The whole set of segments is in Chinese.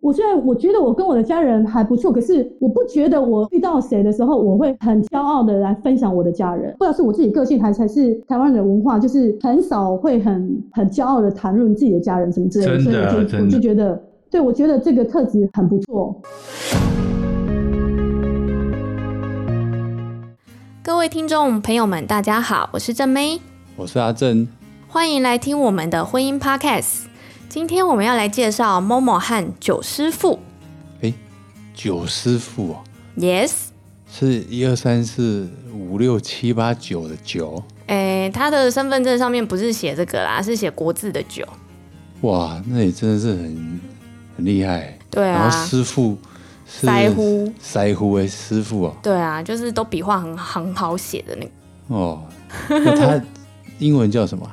我虽然我觉得我跟我的家人还不错，可是我不觉得我遇到谁的时候，我会很骄傲的来分享我的家人。不知道是我自己个性，还是还是台湾的文化，就是很少会很很骄傲的谈论自己的家人什么之类的。真的，所以我就我就觉得，对，我觉得这个特质很不错。各位听众朋友们，大家好，我是郑妹，我是阿正，欢迎来听我们的婚姻 Podcast。今天我们要来介绍 Momo 和九师傅。哎，九师傅哦，Yes，是一二三四五六七八九的九。哎，他的身份证上面不是写这个啦，是写国字的九。哇，那你真的是很很厉害。对啊。然后师傅是师傅，师傅哎，师傅哦。对啊，就是都笔画很很好写的那个。哦，那他英文叫什么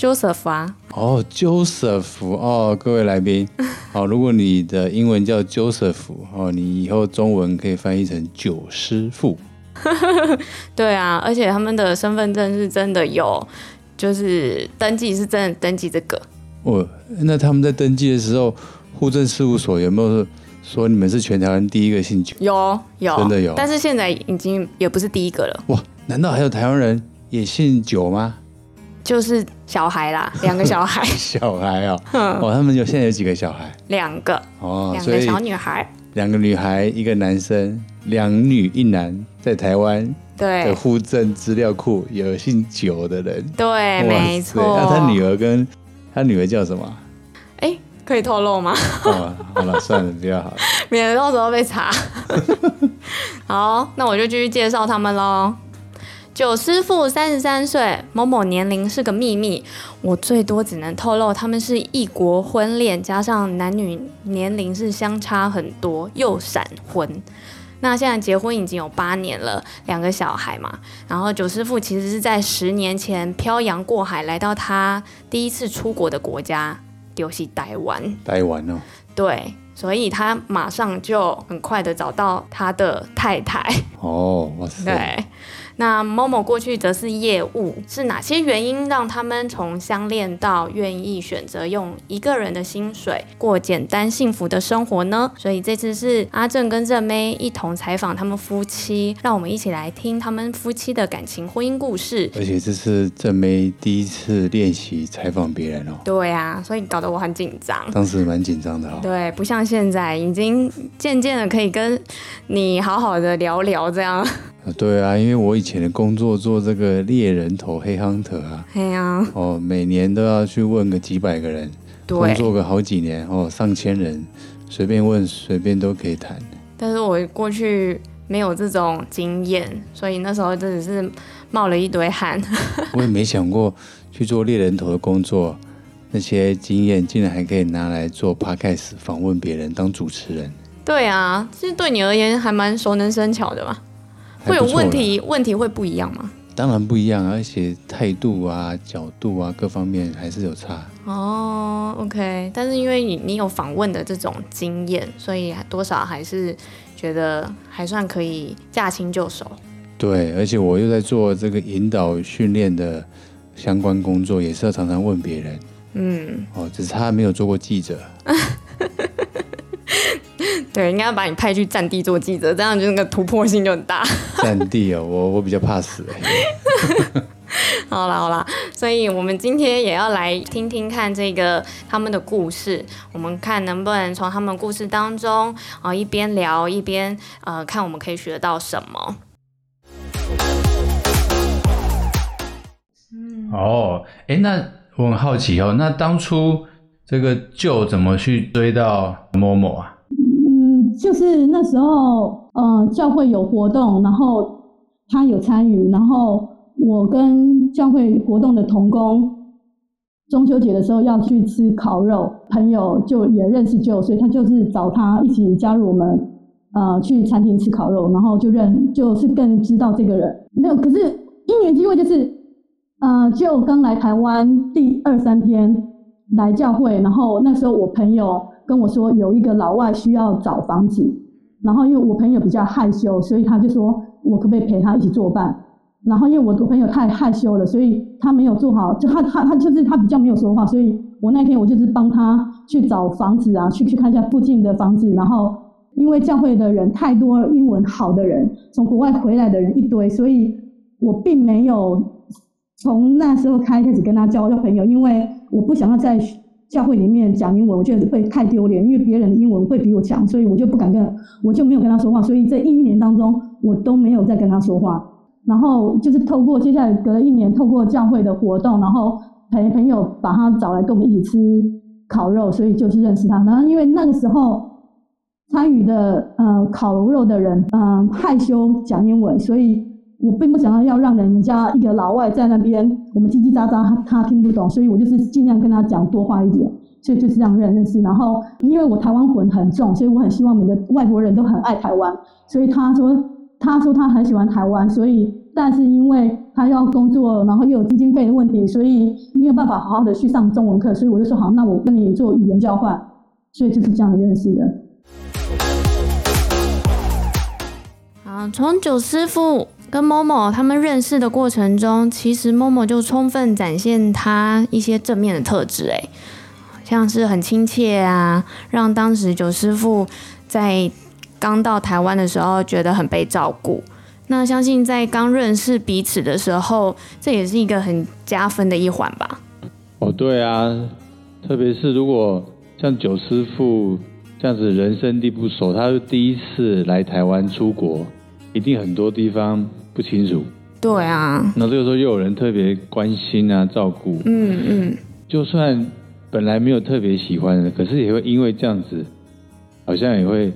？Joseph 啊，哦，Joseph 哦，各位来宾，好，如果你的英文叫 Joseph 哦，你以后中文可以翻译成九师傅。对啊，而且他们的身份证是真的有，就是登记是真的登记这个。哦，那他们在登记的时候，户政事务所有没有说你们是全台湾第一个姓九？有，有，真的有。但是现在已经也不是第一个了。哇，难道还有台湾人也姓九吗？就是小孩啦，两个小孩。小孩哦，哦，他们有现在有几个小孩？两个哦，两个小女孩。两个女孩，一个男生，两女一男，在台湾的户政资料库有姓九的人。对，没错。那他女儿跟他女儿叫什么？哎，可以透露吗？哦，好了，算了，比较好，免得到时候被查。好，那我就继续介绍他们喽。九师傅三十三岁，Momo 年龄是个秘密，我最多只能透露他们是异国婚恋，加上男女年龄是相差很多，又闪婚。那现在结婚已经有八年了，两个小孩嘛。然后九师傅其实是在十年前漂洋过海来到他第一次出国的国家，就是台湾。台湾哦。对，所以他马上就很快的找到他的太太。哦，哇塞。对。那 Momo 过去则是业务，是哪些原因让他们从相恋到愿意选择用一个人的薪水过简单幸福的生活呢？所以这次是阿正跟正妹一同采访他们夫妻，让我们一起来听他们夫妻的感情婚姻故事。而且这是正妹第一次练习采访别人哦。对啊，所以搞得我很紧张。当时蛮紧张的哦。对，不像现在，已经渐渐的可以跟你好好的聊聊这样。对啊，因为我以前的工作做这个猎人头黑 hunter 啊，对啊，哦，每年都要去问个几百个人，对，工作个好几年哦，上千人，随便问随便都可以谈。但是我过去没有这种经验，所以那时候真的是冒了一堆汗。我也没想过去做猎人头的工作，那些经验竟然还可以拿来做 podcast 访问别人当主持人。对啊，其实对你而言还蛮熟能生巧的嘛。会有问题，问题会不一样吗？当然不一样，而且态度啊、角度啊各方面还是有差。哦，OK，但是因为你你有访问的这种经验，所以多少还是觉得还算可以驾轻就熟。对，而且我又在做这个引导训练的相关工作，也是要常常问别人。嗯，哦，只是他没有做过记者。对，应该要把你派去战地做记者，这样就那个突破性就很大。战地哦，我我比较怕死哎。好啦好啦，所以我们今天也要来听听看这个他们的故事，我们看能不能从他们故事当中啊、呃、一边聊一边呃看我们可以学到什么。嗯，哦，哎，那我很好奇哦，那当初这个 Joe 怎么去追到 Momo 啊？就是那时候，呃，教会有活动，然后他有参与，然后我跟教会活动的同工，中秋节的时候要去吃烤肉，朋友就也认识 Joe，所以他就是找他一起加入我们，呃，去餐厅吃烤肉，然后就认，就是更知道这个人。没有，可是一年机会就是，呃，Joe 刚来台湾第二三天来教会，然后那时候我朋友。跟我说有一个老外需要找房子，然后因为我朋友比较害羞，所以他就说我可不可以陪他一起作伴。然后因为我的朋友太害羞了，所以他没有做好，就他他他就是他比较没有说话，所以我那天我就是帮他去找房子啊，去去看一下附近的房子。然后因为教会的人太多，英文好的人，从国外回来的人一堆，所以我并没有从那时候开开始跟他交交朋友，因为我不想要再教会里面讲英文，我觉得会太丢脸，因为别人的英文会比我强，所以我就不敢跟，我就没有跟他说话。所以这一年当中，我都没有再跟他说话。然后就是透过接下来隔了一年，透过教会的活动，然后陪朋友把他找来跟我们一起吃烤肉，所以就是认识他。然后因为那个时候参与的呃烤肉的人嗯、害羞讲英文，所以我并不想要要让人家一个老外在那边我们叽叽喳喳他听不懂，所以我就是尽量跟他讲多话一点，所以就是这样认认识。然后因为我台湾魂很重，所以我很希望每个外国人都很爱台湾，所以他说。他说他很喜欢台湾，所以但是因为他要工作，然后又有基金费的问题，所以没有办法好好的去上中文课，所以我就说好，那我跟你做语言交换，所以就是这样认识的。从九师傅跟某某他们认识的过程中，其实某某就充分展现他一些正面的特质，哎，像是很亲切啊，让当时九师傅在。刚到台湾的时候，觉得很被照顾。那相信在刚认识彼此的时候，这也是一个很加分的一环吧。哦，对啊，特别是如果像九师傅这样子人生地不熟，他是第一次来台湾出国，一定很多地方不清楚。对啊。那这个时候又有人特别关心啊，照顾。嗯嗯。就算本来没有特别喜欢的，可是也会因为这样子，好像也会。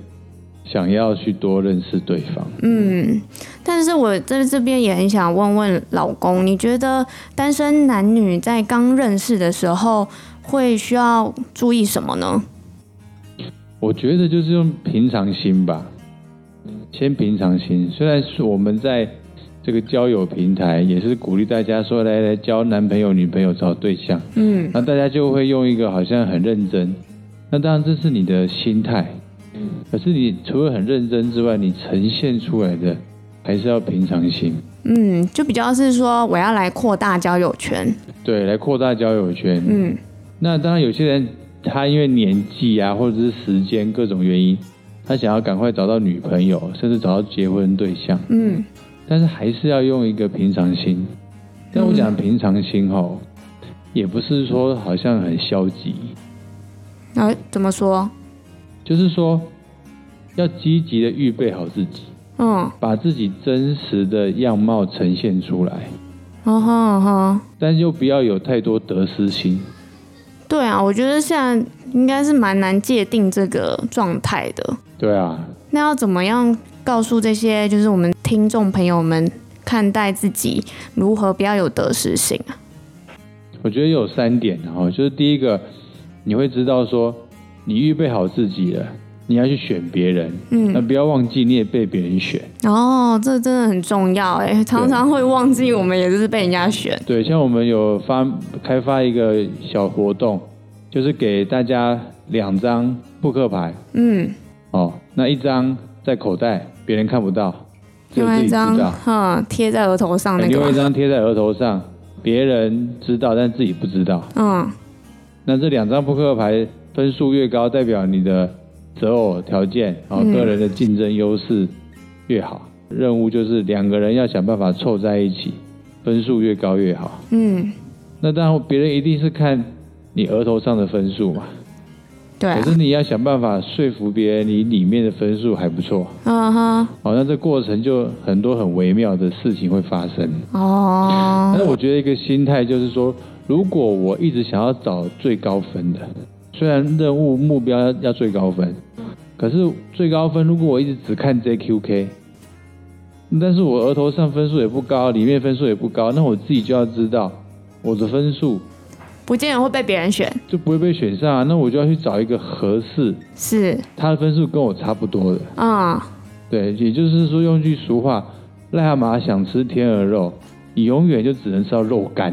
想要去多认识对方，嗯，但是我在这边也很想问问老公，你觉得单身男女在刚认识的时候会需要注意什么呢？我觉得就是用平常心吧，先平常心。虽然是我们在这个交友平台也是鼓励大家说来来交男朋友、女朋友、找对象，嗯，那大家就会用一个好像很认真，那当然这是你的心态。可是你除了很认真之外，你呈现出来的还是要平常心。嗯，就比较是说我要来扩大交友圈。对，来扩大交友圈。嗯，那当然有些人他因为年纪啊，或者是时间各种原因，他想要赶快找到女朋友，甚至找到结婚对象。嗯，但是还是要用一个平常心。但我讲平常心吼，也不是说好像很消极。哎、啊，怎么说？就是说，要积极的预备好自己，嗯，把自己真实的样貌呈现出来，哦吼吼，但又不要有太多得失心。对啊，我觉得现在应该是蛮难界定这个状态的。对啊，那要怎么样告诉这些就是我们听众朋友们看待自己如何不要有得失心啊？我觉得有三点，然后就是第一个，你会知道说。你预备好自己了，你要去选别人，嗯，那不要忘记你也被别人选。哦，这真的很重要哎，常常会忘记我们也是被人家选。对，像我们有发开发一个小活动，就是给大家两张扑克牌，嗯，哦，那一张在口袋，别人看不到，另外一张，哈，贴在额头上那个。另外一张贴在额头上，别人知道，但自己不知道。嗯，那这两张扑克牌。分数越高，代表你的择偶条件，然后个人的竞争优势越好。嗯、任务就是两个人要想办法凑在一起，分数越高越好。嗯，那当然别人一定是看你额头上的分数嘛。对、啊。可是你要想办法说服别人，你里面的分数还不错。嗯哼。好，那这过程就很多很微妙的事情会发生。哦。但是我觉得一个心态就是说，如果我一直想要找最高分的。虽然任务目标要最高分，可是最高分如果我一直只看 JQK，但是我额头上分数也不高，里面分数也不高，那我自己就要知道我的分数不见得会被别人选，就不会被选上啊。那我就要去找一个合适，是他的分数跟我差不多的啊。对，也就是说用句俗话，癞蛤蟆想吃天鹅肉，你永远就只能吃到肉干，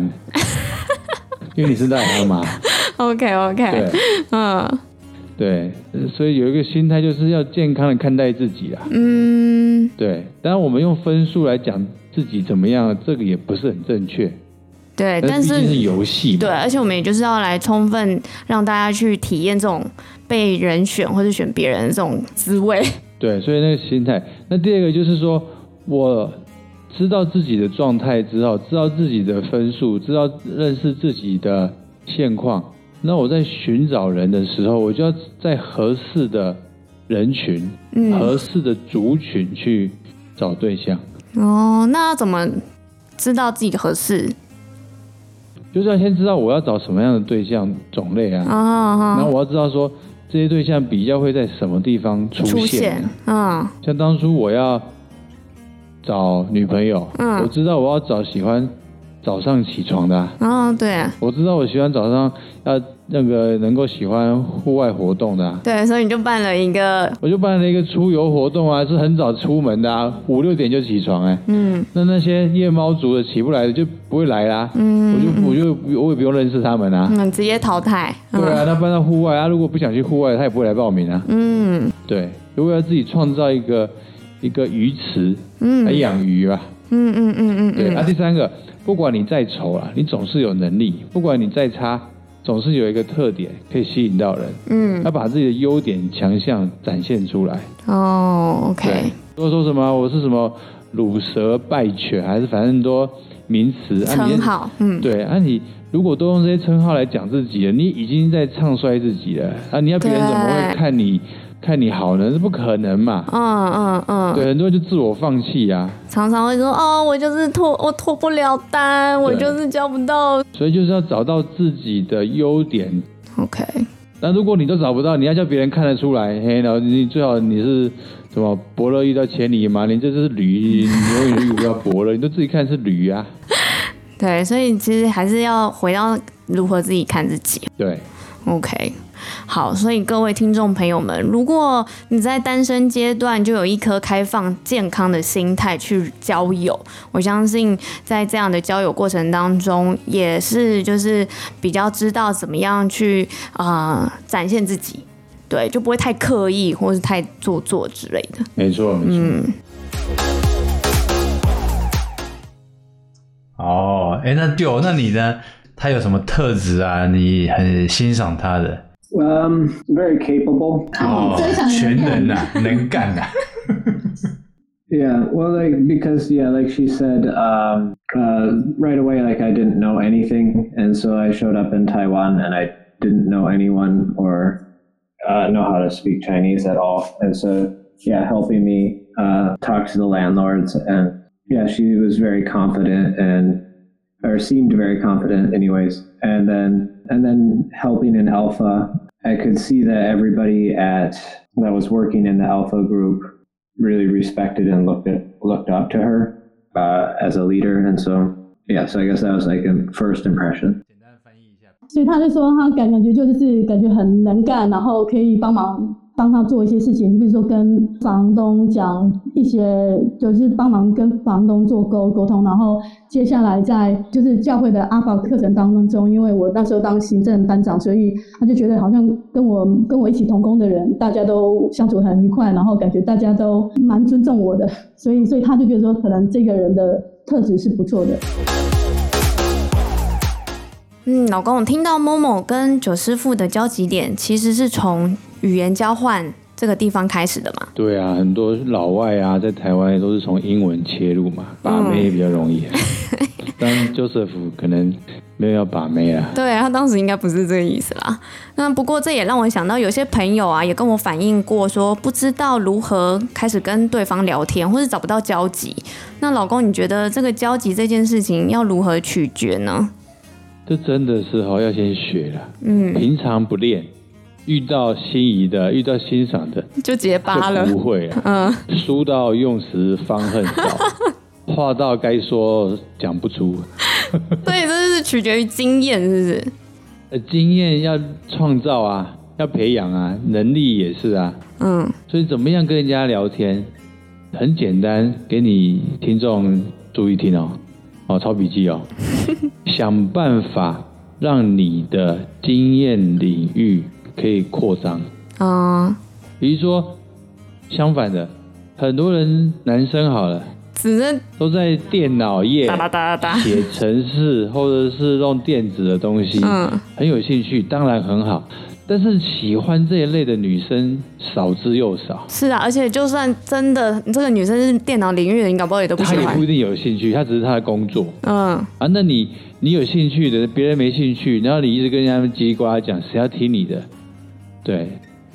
因为你是癞蛤蟆。OK OK，对，嗯，对，所以有一个心态就是要健康的看待自己啊。嗯，对。当然，我们用分数来讲自己怎么样，这个也不是很正确。对，但是是游戏。对，而且我们也就是要来充分让大家去体验这种被人选或者选别人的这种滋味。对，所以那个心态。那第二个就是说，我知道自己的状态之后，知道自己的分数，知道认识自己的现况。那我在寻找人的时候，我就要在合适的人群、嗯、合适的族群去找对象。哦，那要怎么知道自己的合适？就是要先知道我要找什么样的对象种类啊，然后我要知道说这些对象比较会在什么地方出现。出现，嗯，像当初我要找女朋友，嗯，我知道我要找喜欢早上起床的，啊，对，我知道我喜欢早上要。那个能够喜欢户外活动的，啊，对，所以你就办了一个，我就办了一个出游活动啊，是很早出门的啊，五六点就起床哎，嗯，那那些夜猫族的起不来的就不会来啦，嗯，我就我就我也不用认识他们啊，嗯，直接淘汰，对啊，他搬到户外啊，如果不想去户外，他也不会来报名啊，嗯，对，如果要自己创造一个一个鱼池，嗯，来养鱼吧，嗯嗯嗯嗯，对，啊，第三个，不管你再丑啊，你总是有能力，不管你再差。总是有一个特点可以吸引到人，嗯，要把自己的优点强项展现出来。哦，OK。如果说什么我是什么乳蛇败犬，还是反正多名词称号，嗯，对。啊，你如果都用这些称号来讲自己了，你已经在唱衰自己了啊！你要别人怎么会看你？看你好呢，是不可能嘛？嗯嗯嗯，对，很多人就自我放弃呀、啊，常常会说哦，我就是脱，我脱不了单，我就是交不到，所以就是要找到自己的优点。OK，那如果你都找不到，你要叫别人看得出来，嘿，然后你最好你是什么伯乐遇到千里马，你这是驴，你永远遇不到伯乐，你都自己看是驴啊。对，所以其实还是要回到如何自己看自己。对，OK。好，所以各位听众朋友们，如果你在单身阶段就有一颗开放健康的心态去交友，我相信在这样的交友过程当中，也是就是比较知道怎么样去啊、呃、展现自己，对，就不会太刻意或是太做作之类的。没错，没错。嗯。哦，哎，那对哦，那你呢？他有什么特质啊？你很欣赏他的？Um, very capable. Oh, 全能啊，能干啊。 yeah, well, like because yeah, like she said, um, uh, right away, like I didn't know anything, and so I showed up in Taiwan, and I didn't know anyone or uh, know how to speak Chinese at all, and so yeah, helping me uh, talk to the landlords, and yeah, she was very confident and or seemed very confident, anyways, and then and then helping in Alpha I could see that everybody at that was working in the Alpha group really respected and looked at looked up to her uh, as a leader, and so yeah, so I guess that was like a first impression. 所以他就说他感感觉就是感觉很能干，然后可以帮忙。 帮他做一些事情，比如说跟房东讲一些，就是帮忙跟房东做沟沟通，然后接下来在就是教会的阿宝课程当中，因为我那时候当行政班长，所以他就觉得好像跟我跟我一起同工的人，大家都相处很愉快，然后感觉大家都蛮尊重我的，所以所以他就觉得说，可能这个人的特质是不错的。嗯，老公，我听到某某跟九师傅的交集点其实是从语言交换这个地方开始的嘛？对啊，很多老外啊，在台湾都是从英文切入嘛，把妹也比较容易。但 Joseph 可能没有要把妹啊。对，他当时应该不是这个意思啦。那不过这也让我想到，有些朋友啊，也跟我反映过，说不知道如何开始跟对方聊天，或是找不到交集。那老公，你觉得这个交集这件事情要如何取决呢？这真的是哈，要先学了。嗯，平常不练。遇到心仪的，遇到欣赏的，就结巴了，不会啊。嗯，书到用时方恨少，话到该说讲不出。对，这是取决于经验，是不是？呃，经验要创造啊，要培养啊，能力也是啊。嗯，所以怎么样跟人家聊天，很简单，给你听众注意听哦，哦，抄笔记哦，想办法让你的经验领域。可以扩张啊，比如说相反的，很多人男生好了，只能都在电脑页哒哒哒哒写程式，或者是用电子的东西，嗯，很有兴趣，当然很好。但是喜欢这一类的女生少之又少。是啊，而且就算真的这个女生是电脑领域的，你搞不好也都不喜欢。她也不一定有兴趣，她只是她的工作。嗯啊，那你你有兴趣的，别人没兴趣，然后你一直跟人家叽里呱啦讲，谁要听你的？对，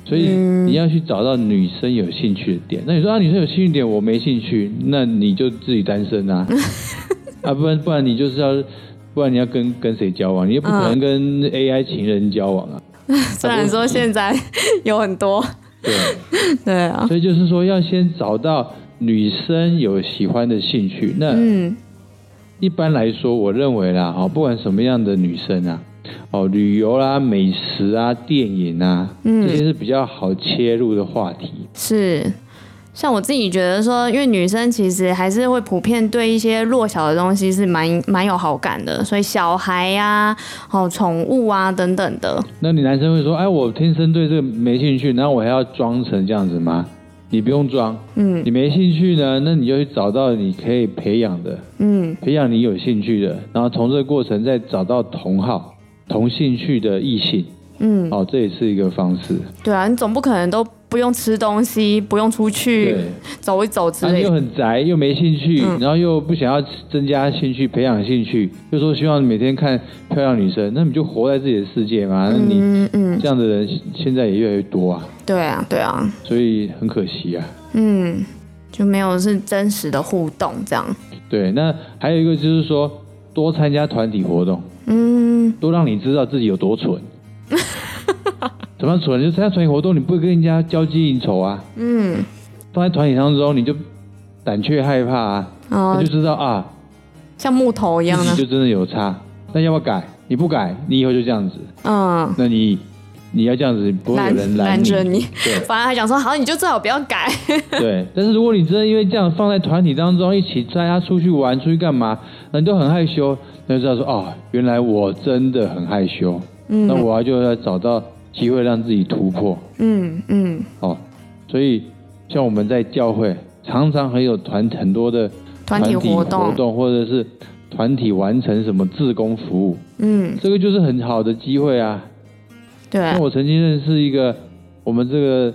所以你要去找到女生有兴趣的点。那你说啊，女生有兴趣点，我没兴趣，那你就自己单身啊。啊，不然不然你就是要，不然你要跟跟谁交往？你也不可能跟 AI 情人交往啊。虽然说现在有很多，对 对啊，所以就是说要先找到女生有喜欢的兴趣。那一般来说，我认为啦，哦，不管什么样的女生啊，哦，旅游啦、美食啊、电影啊，嗯这些是比较好切入的话题。是。像我自己觉得说，因为女生其实还是会普遍对一些弱小的东西是蛮蛮有好感的，所以小孩呀、啊、哦宠物啊等等的。那你男生会说，哎，我天生对这个没兴趣，然后我还要装成这样子吗？你不用装，嗯，你没兴趣呢，那你就去找到你可以培养的，嗯，培养你有兴趣的，然后从这个过程再找到同好、同兴趣的异性，嗯，哦，这也是一个方式。对啊，你总不可能都。不用吃东西，不用出去走一走之类的。又很宅，又没兴趣，嗯，然后又不想要增加兴趣、培养兴趣，又说希望每天看漂亮女生，那你就活在自己的世界嘛。那你嗯这样的人现在也越来越多啊。对啊，对啊。所以很可惜啊。嗯，就没有是真实的互动这样。对，那还有一个就是说，多参加团体活动，嗯，多让你知道自己有多蠢。怎么蠢？就参加团体活动，你不会跟人家交际应酬啊。嗯。放在团体当中，你就胆怯害怕啊。哦。你就知道啊，像木头一样的。就真的有差。那要不要改？你不改，你以后就这样子。嗯。那你你要这样子，不会有人拦着你。对。反而还想说，好，你就最好不要改。对。但是如果你真的因为这样放在团体当中，一起大家出去玩，出去干嘛，那你都很害羞，那就知道说，哦，原来我真的很害羞。嗯。那我要就要找到。机会让自己突破，嗯嗯，哦，所以像我们在教会常常很有团很多的团体活动，或者是团体完成什么志工服务，嗯，这个就是很好的机会啊。对，那我曾经认识一个我们这个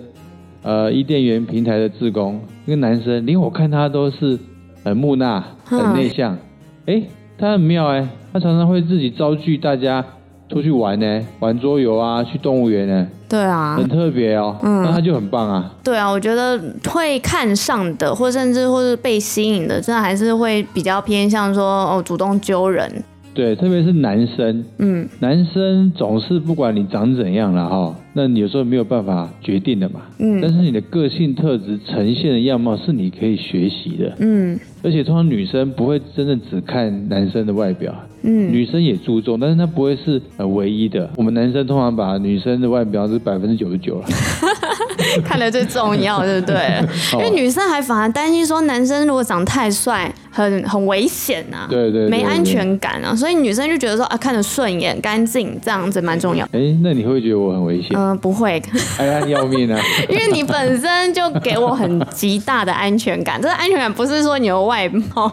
呃伊甸园平台的志工，一个男生，连我看他都是很木讷、很内向，哎、嗯，他很妙哎，他常常会自己招聚大家。出去玩呢，玩桌游啊，去动物园呢。对啊，很特别哦。嗯，那他就很棒啊。对啊，我觉得会看上的，或甚至或是被吸引的，真的还是会比较偏向说哦，主动揪人。对，特别是男生，嗯，男生总是不管你长怎样了哈，那你有时候没有办法决定的嘛，嗯，但是你的个性特质呈现的样貌是你可以学习的，嗯，而且通常女生不会真正只看男生的外表，嗯，女生也注重，但是她不会是呃唯一的，我们男生通常把女生的外表是百分之九十九了。看得最重要，对不对？因为女生还反而担心说，男生如果长太帅，很很危险啊，对对，没安全感啊，所以女生就觉得说啊，看着顺眼、干净，这样子蛮重要。哎，那你会觉得我很危险？嗯，不会，哎呀，要命啊！因为你本身就给我很极大的安全感，这个安全感不是说你的外貌。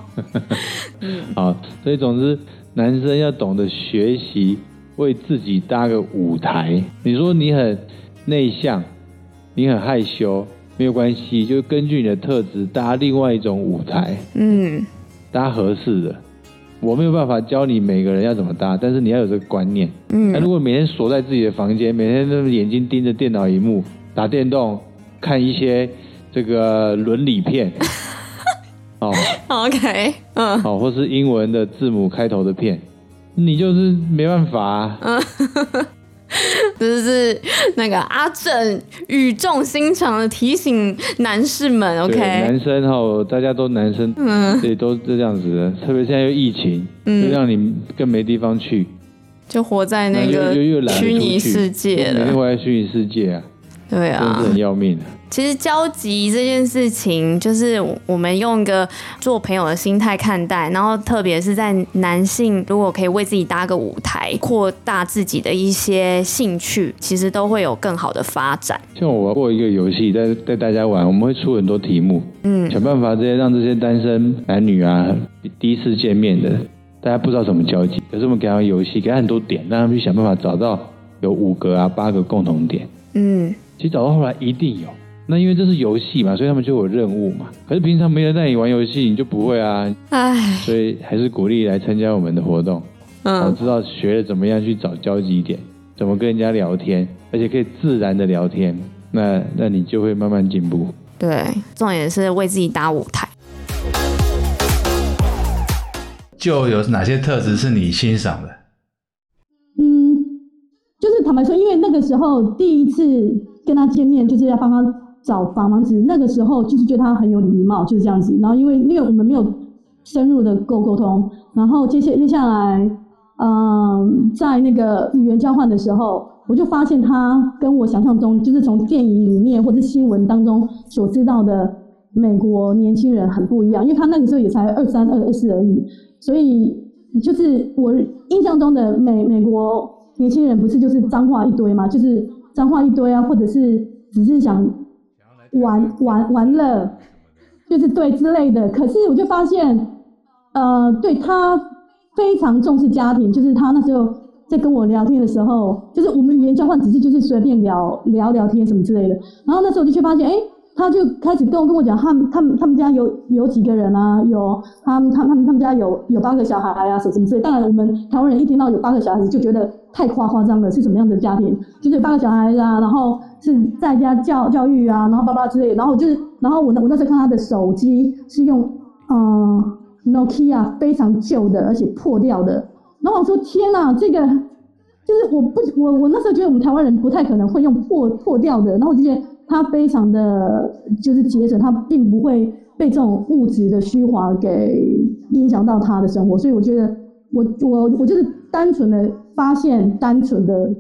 嗯，好，所以总之，男生要懂得学习为自己搭个舞台。你说你很内向。你很害羞，没有关系，就根据你的特质搭另外一种舞台，嗯，搭合适的。我没有办法教你每个人要怎么搭，但是你要有这个观念，嗯。那如果每天锁在自己的房间，每天都眼睛盯着电脑荧幕打电动，看一些这个伦理片，哦，OK，嗯，好，或是英文的字母开头的片，你就是没办法啊。嗯 这是那个阿正语重心长的提醒男士们，OK？男生哈，大家都男生，嗯，对，都是这样子的。特别现在又疫情，嗯，就让你更没地方去，就活在那个虚拟世界了。每天活在虚拟世界啊，对啊，很要命的。其实交集这件事情，就是我们用一个做朋友的心态看待，然后特别是在男性如果可以为自己搭个舞台，扩大自己的一些兴趣，其实都会有更好的发展。像我玩过一个游戏，带带大家玩，我们会出很多题目，嗯，想办法这些让这些单身男女啊，第一次见面的，大家不知道怎么交集，可是我们给他们游戏，给他很多点，让他们去想办法找到有五个啊八个共同点，嗯，其实找到后来一定有。那因为这是游戏嘛，所以他们就有任务嘛。可是平常没人带你玩游戏，你就不会啊。唉，所以还是鼓励来参加我们的活动。嗯，我知道学了怎么样去找交集点，怎么跟人家聊天，而且可以自然的聊天。那那你就会慢慢进步。对，重点是为自己搭舞台。就有哪些特质是你欣赏的？嗯，就是坦白说，因为那个时候第一次跟他见面，就是要帮他。找房房子，那个时候就是对他很有礼貌，就是这样子。然后因为因为我们没有深入的沟沟通，然后接下接下来，嗯，在那个语言交换的时候，我就发现他跟我想象中，就是从电影里面或者新闻当中所知道的美国年轻人很不一样。因为他那个时候也才二三二二四而已，所以就是我印象中的美美国年轻人不是就是脏话一堆嘛，就是脏话一堆啊，或者是只是想。玩玩玩乐，就是对之类的。可是我就发现，呃，对他非常重视家庭。就是他那时候在跟我聊天的时候，就是我们语言交换只是就是随便聊聊聊天什么之类的。然后那时候我就去发现，哎。他就开始跟我跟我讲，他们他们他们家有有几个人啊？有他们他们他们家有有八个小孩啊，什么什么之类。当然，我们台湾人一听到有八个小孩子就觉得太夸夸张了，是什么样的家庭？就是有八个小孩子啊，然后是在家教教育啊，然后叭叭之类。然后就是，然后我我那时候看他的手机是用嗯 Nokia 非常旧的，而且破掉的。然后我说天哪，这个就是我不我我那时候觉得我们台湾人不太可能会用破破掉的。然后我就觉得。他非常的就是节省，他并不会被这种物质的虚华给影响到他的生活，所以我觉得我我我就是单纯的发现单纯的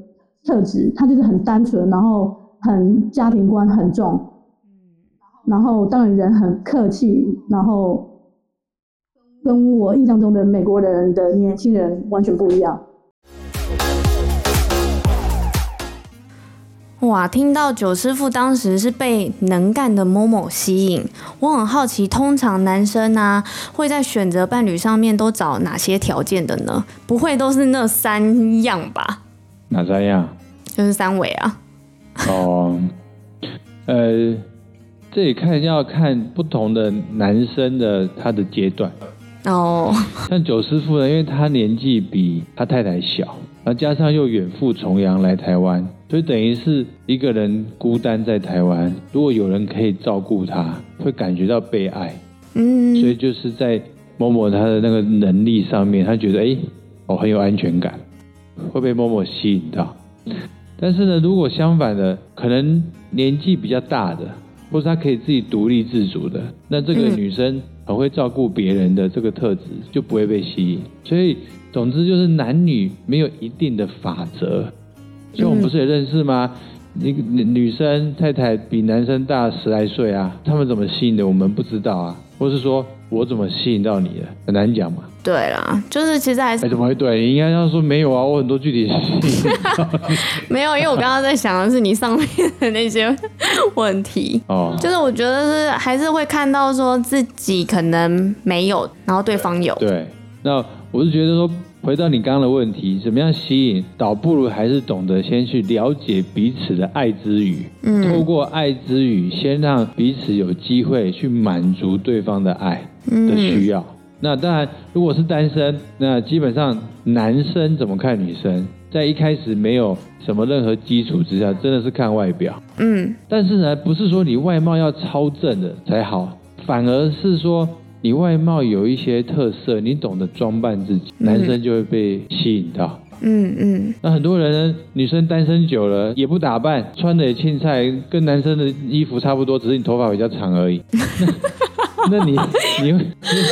特质，他就是很单纯，然后很家庭观很重，然后当然人很客气，然后跟我印象中的美国人的年轻人完全不一样。哇，听到九师傅当时是被能干的 Momo 吸引，我很好奇，通常男生啊会在选择伴侣上面都找哪些条件的呢？不会都是那三样吧？哪三样？就是三围啊。哦，呃，这也看要看不同的男生的他的阶段。哦，像九师傅呢，因为他年纪比他太太小，然后加上又远赴重洋来台湾。所以等于是一个人孤单在台湾，如果有人可以照顾他，会感觉到被爱。嗯，所以就是在某某他的那个能力上面，他觉得哎，我、哦、很有安全感，会被某某吸引到。但是呢，如果相反的，可能年纪比较大的，或是他可以自己独立自主的，那这个女生很会照顾别人的这个特质就不会被吸引。所以总之就是男女没有一定的法则。所以我们不是也认识吗？那个女生太太比男生大十来岁啊，他们怎么吸引的我们不知道啊，或是说我怎么吸引到你的，很难讲嘛。对啦，就是其实还是、欸、怎么会对？你应该要说没有啊，我很多具体吸引 没有，因为我刚刚在想的是你上面的那些 问题哦，就是我觉得是还是会看到说自己可能没有，然后对方有。对，那我是觉得说。回到你刚刚的问题，怎么样吸引？倒不如还是懂得先去了解彼此的爱之语，嗯，透过爱之语，先让彼此有机会去满足对方的爱的需要。嗯、那当然，如果是单身，那基本上男生怎么看女生，在一开始没有什么任何基础之下，真的是看外表，嗯。但是呢，不是说你外貌要超正的才好，反而是说。你外貌有一些特色，你懂得装扮自己，嗯、男生就会被吸引到。嗯嗯。那很多人女生单身久了也不打扮，穿的也青菜，跟男生的衣服差不多，只是你头发比较长而已。那你你会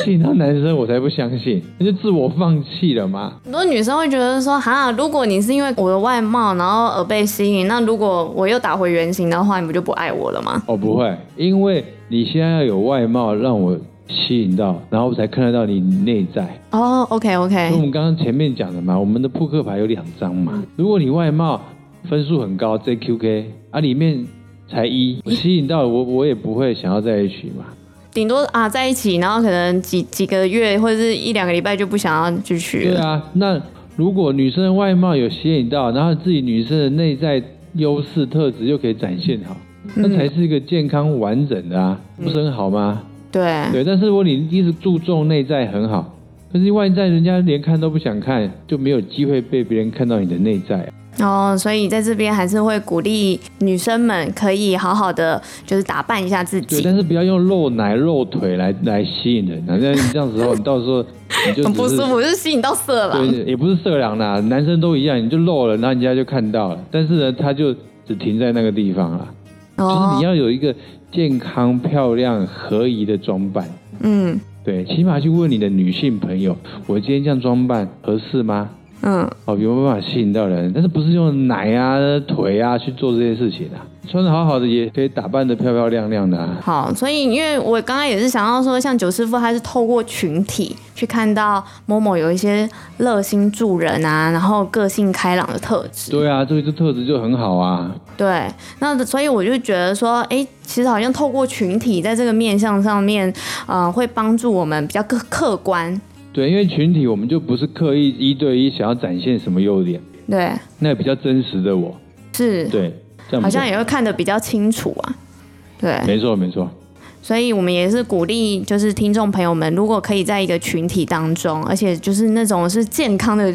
吸引到男生，我才不相信，那就自我放弃了嘛。很多女生会觉得说，哈，如果你是因为我的外貌，然后而被吸引，那如果我又打回原形的话，你不就不爱我了吗？哦，不会，因为你现在要有外貌让我吸引到，然后我才看得到你内在。哦，OK OK。我们刚刚前面讲的嘛，我们的扑克牌有两张嘛，如果你外貌分数很高，JQK 啊，里面才一，吸引到我，我也不会想要在一起嘛。顶多啊在一起，然后可能几几个月或者是一两个礼拜就不想要继续。对啊，那如果女生的外貌有吸引到，然后自己女生的内在优势特质又可以展现好，嗯、那才是一个健康完整的啊，不是很好吗？对对，但是如果你一直注重内在很好，可是外在人家连看都不想看，就没有机会被别人看到你的内在。哦，所以在这边还是会鼓励女生们可以好好的，就是打扮一下自己。对，但是不要用露奶露腿来来吸引人，那这样子的话，你到时候你就很 不舒服，就是吸引到色狼。对，也不是色狼啦，男生都一样，你就露了，然后人家就看到了。但是呢，他就只停在那个地方了。哦，就是你要有一个健康、漂亮、合宜的装扮。嗯，对，起码去问你的女性朋友，我今天这样装扮合适吗？嗯，哦，有没有办法吸引到人？但是不是用奶啊、腿啊去做这些事情啊？穿的好好的也可以打扮的漂漂亮亮的啊。好，所以因为我刚刚也是想要说，像九师傅他是透过群体去看到 Momo 有一些热心助人啊，然后个性开朗的特质。对啊，这个特质就很好啊。对，那所以我就觉得说，哎，其实好像透过群体在这个面向上面，呃，会帮助我们比较客客观。对，因为群体，我们就不是刻意一对一想要展现什么优点，对，那比较真实的我，是，对，这样好像也会看得比较清楚啊，对，没错没错，所以我们也是鼓励，就是听众朋友们，如果可以在一个群体当中，而且就是那种是健康的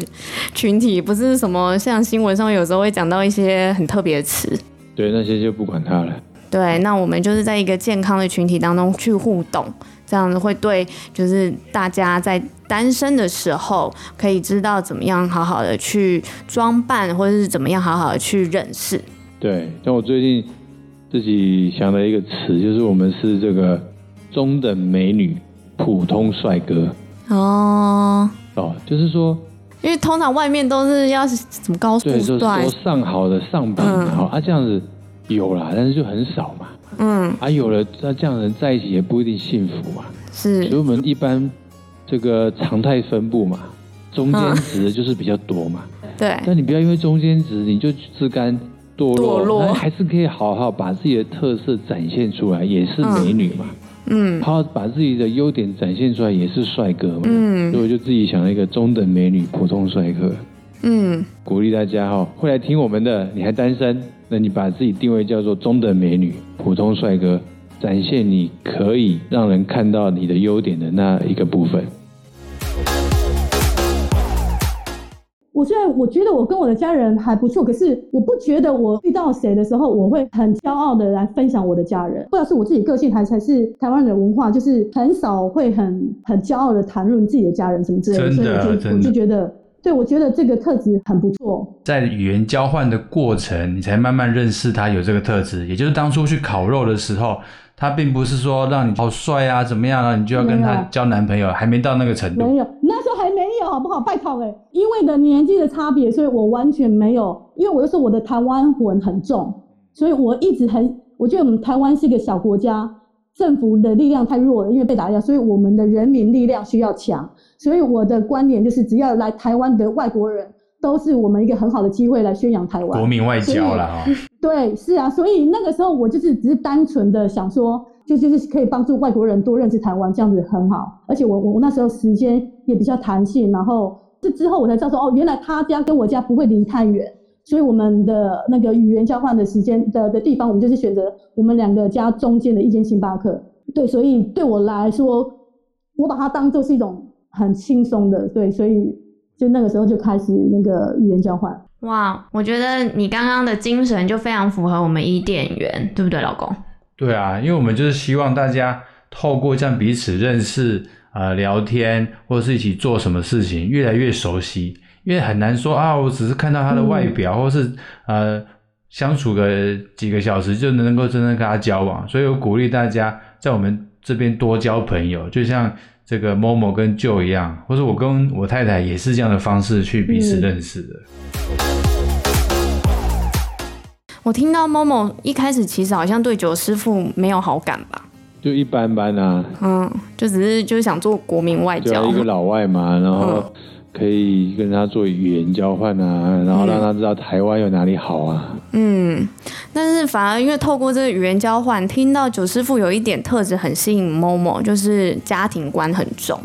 群体，不是什么像新闻上有时候会讲到一些很特别的词，对，那些就不管它了，对，那我们就是在一个健康的群体当中去互动。这样子会对，就是大家在单身的时候，可以知道怎么样好好的去装扮，或者是怎么样好好的去认识。对，像我最近自己想的一个词，就是我们是这个中等美女，普通帅哥。哦哦，就是说，因为通常外面都是要什么高富帅，就是说上好的上品，嗯，好啊，这样子有啦，但是就很少嘛。嗯，啊，有了那这样的人在一起也不一定幸福嘛。是，所以我们一般这个常态分布嘛，中间值就是比较多嘛。对。但你不要因为中间值你就自甘堕落，堕落，还是可以好好把自己的特色展现出来，也是美女嘛。嗯。好好把自己的优点展现出来，也是帅哥嘛。嗯。所以我就自己想了一个中等美女，普通帅哥。嗯。鼓励大家哈，会来听我们的，你还单身？那你把自己定位叫做中等美女、普通帅哥，展现你可以让人看到你的优点的那一个部分。我虽然我觉得我跟我的家人还不错，可是我不觉得我遇到谁的时候，我会很骄傲的来分享我的家人。不知道是我自己个性，还是还是台湾的文化，就是很少会很很骄傲的谈论自己的家人什么之类的。真的，所以我就，我就觉得。对，我觉得这个特质很不错。在语言交换的过程，你才慢慢认识他有这个特质。也就是当初去烤肉的时候，他并不是说让你好帅啊，怎么样啊，你就要跟他交男朋友，还没到那个程度。没有，那时候还没有，好不好？拜托哎，因为的年纪的差别，所以我完全没有。因为我就说我的台湾魂很重，所以我一直很，我觉得我们台湾是一个小国家，政府的力量太弱了，因为被打压，所以我们的人民力量需要强。所以我的观点就是，只要来台湾的外国人，都是我们一个很好的机会来宣扬台湾。国民外交了哈。对，是啊，所以那个时候我就是只是单纯的想说，就就是可以帮助外国人多认识台湾，这样子很好。而且我我那时候时间也比较弹性，然后这之后我才知道说，哦，原来他家跟我家不会离太远，所以我们的那个语言交换的时间的的地方，我们就是选择我们两个家中间的一间星巴克。对，所以对我来说，我把它当做是一种。很轻松的，对，所以就那个时候就开始那个语言交换。哇，我觉得你刚刚的精神就非常符合我们伊甸园，对不对，老公？对啊，因为我们就是希望大家透过这样彼此认识、呃聊天，或者是一起做什么事情，越来越熟悉。因为很难说啊，我只是看到他的外表，嗯、或是呃相处个几个小时就能够真正跟他交往。所以我鼓励大家，在我们这边多交朋友，就像这个 Momo 跟 Joe 一样，或者我跟我太太也是这样的方式去彼此认识的。嗯、我听到 Momo 一开始其实好像对九师傅没有好感吧？就一般般啊。嗯，就只是就是想做国民外交，一个老外嘛，然后。嗯可以跟他做语言交换啊，然后让他知道台湾有哪里好啊。嗯，但是反而因为透过这个语言交换，听到九师傅有一点特质很吸引 Momo，就是家庭观很重。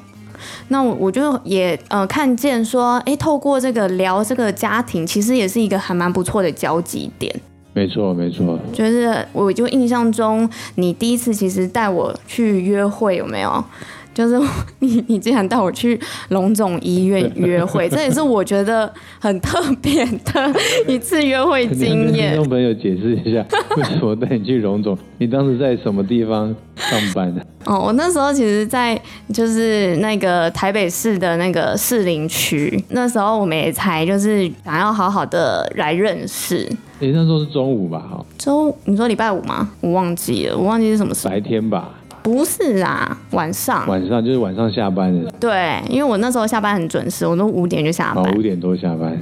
那我我就也呃看见说，哎，透过这个聊这个家庭，其实也是一个还蛮不错的交集点。没错，没错。就是我就印象中，你第一次其实带我去约会有没有？就是你，你竟然带我去荣总医院约会，这也是我觉得很特别的一次约会 经验。听众朋友解释一下，为什么带你去荣总？你当时在什么地方上班呢？哦，我那时候其实，在就是那个台北市的那个士林区，那时候我们也才就是想要好好的来认识。你、欸、那时候是中午吧？哈，周，你说礼拜五吗？我忘记了，我忘记是什么时候。白天吧。不是啊，晚上。晚上就是晚上下班的。对，因为我那时候下班很准时，我都五点就下班。哦，五点多下班。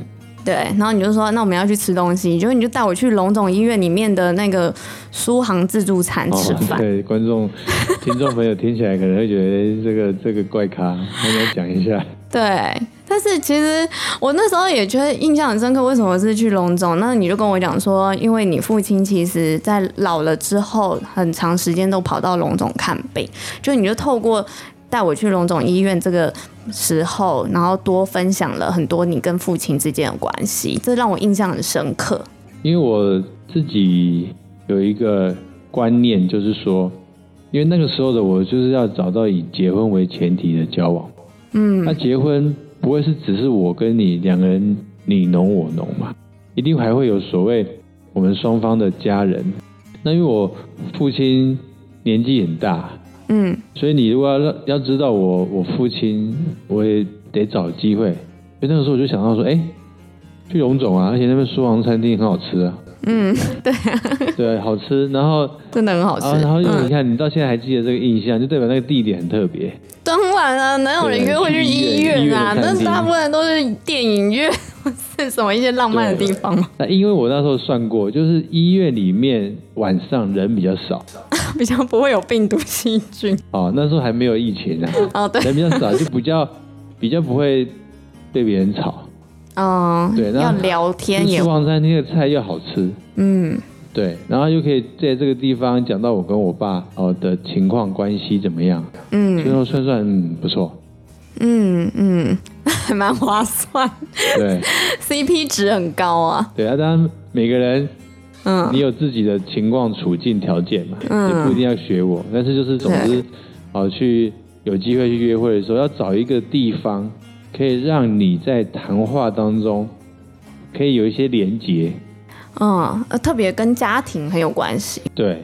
对，然后你就说，那我们要去吃东西，就你就带我去龙总医院里面的那个苏杭自助餐吃饭。哦。对，观众、听众朋友听起来可能会觉得这个这个怪咖，我们讲一下。对，但是其实我那时候也觉得印象很深刻。为什么是去龙总？那你就跟我讲说，因为你父亲其实在老了之后，很长时间都跑到龙总看病，就你就透过带我去龙总医院这个时候，然后多分享了很多你跟父亲之间的关系，这让我印象很深刻。因为我自己有一个观念，就是说，因为那个时候的我就是要找到以结婚为前提的交往。嗯，那结婚不会是只是我跟你两个人你侬我侬嘛？一定还会有所谓我们双方的家人。那因为我父亲年纪很大，嗯，所以你如果要要知道我我父亲，我也得找机会。所以那个时候我就想到说，哎、欸，去荣总啊，而且那边苏杭餐厅很好吃啊。嗯，对啊，对，好吃，然后真的很好吃。然后因为你看，嗯、你到现在还记得这个印象，就代表那个地点很特别。当然啊，哪有人约会去医院啊？那大部分都是电影院，是什么一些浪漫的地方吗？那因为我那时候算过，就是医院里面晚上人比较少，比较不会有病毒细菌。哦，那时候还没有疫情啊。哦，对，人比较少，就比较比较不会被别人吵。嗯，对，要聊天也。吃黄餐厅的菜又好吃，嗯，对，然后又可以在这个地方讲到我跟我爸哦的情况关系怎么样，嗯，最后算算嗯不错，嗯嗯，还 蛮划算，对，CP 值很高啊。对啊，当然每个人，嗯，你有自己的情况处境条件嘛，嗯，也不一定要学我，但是就是总之，哦去有机会去约会的时候，要找一个地方。可以让你在谈话当中可以有一些连结，嗯，特别跟家庭很有关系。对，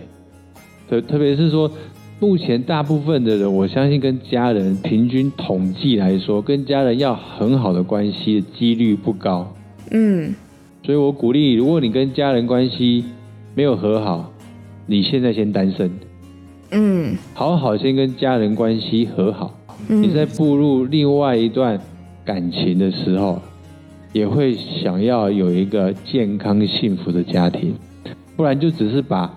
特特别是说，目前大部分的人，我相信跟家人平均统计来说，跟家人要很好的关系的几率不高。嗯，所以我鼓励，如果你跟家人关系没有和好，你现在先单身。嗯，好好先跟家人关系和好，嗯，你再步入另外一段。感情的时候，也会想要有一个健康幸福的家庭，不然就只是把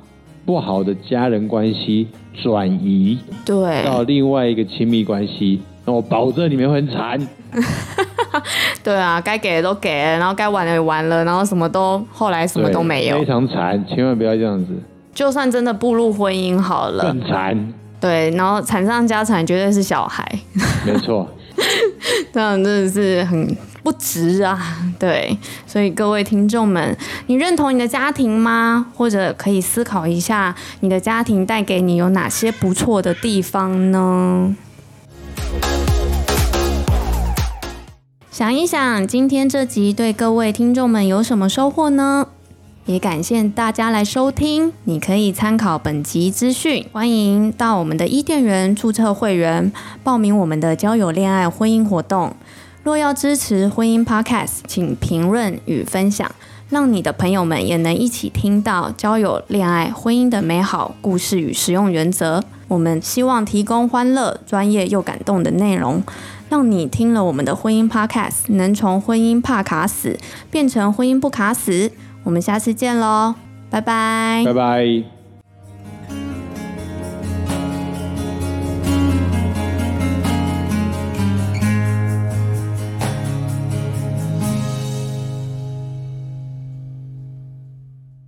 不好的家人关系转移对到另外一个亲密关系，那我保证你们会很惨。对啊，该给的都给了，然后该玩的也玩了，然后什么都后来什么都没有，非常惨，千万不要这样子。就算真的步入婚姻好了，更惨。对，然后惨上加惨，绝对是小孩。没错。这样真的是很不值啊！对，所以各位听众们，你认同你的家庭吗？或者可以思考一下，你的家庭带给你有哪些不错的地方呢？想一想，今天这集对各位听众们有什么收获呢？也感谢大家来收听。你可以参考本集资讯，欢迎到我们的伊甸园注册会员报名我们的交友恋爱婚姻活动。若要支持婚姻 Podcast，请评论与分享，让你的朋友们也能一起听到交友恋爱婚姻的美好故事与实用原则。我们希望提供欢乐、专业又感动的内容，让你听了我们的婚姻 Podcast 能从婚姻怕卡死变成婚姻不卡死。我们下次见喽拜拜。拜拜。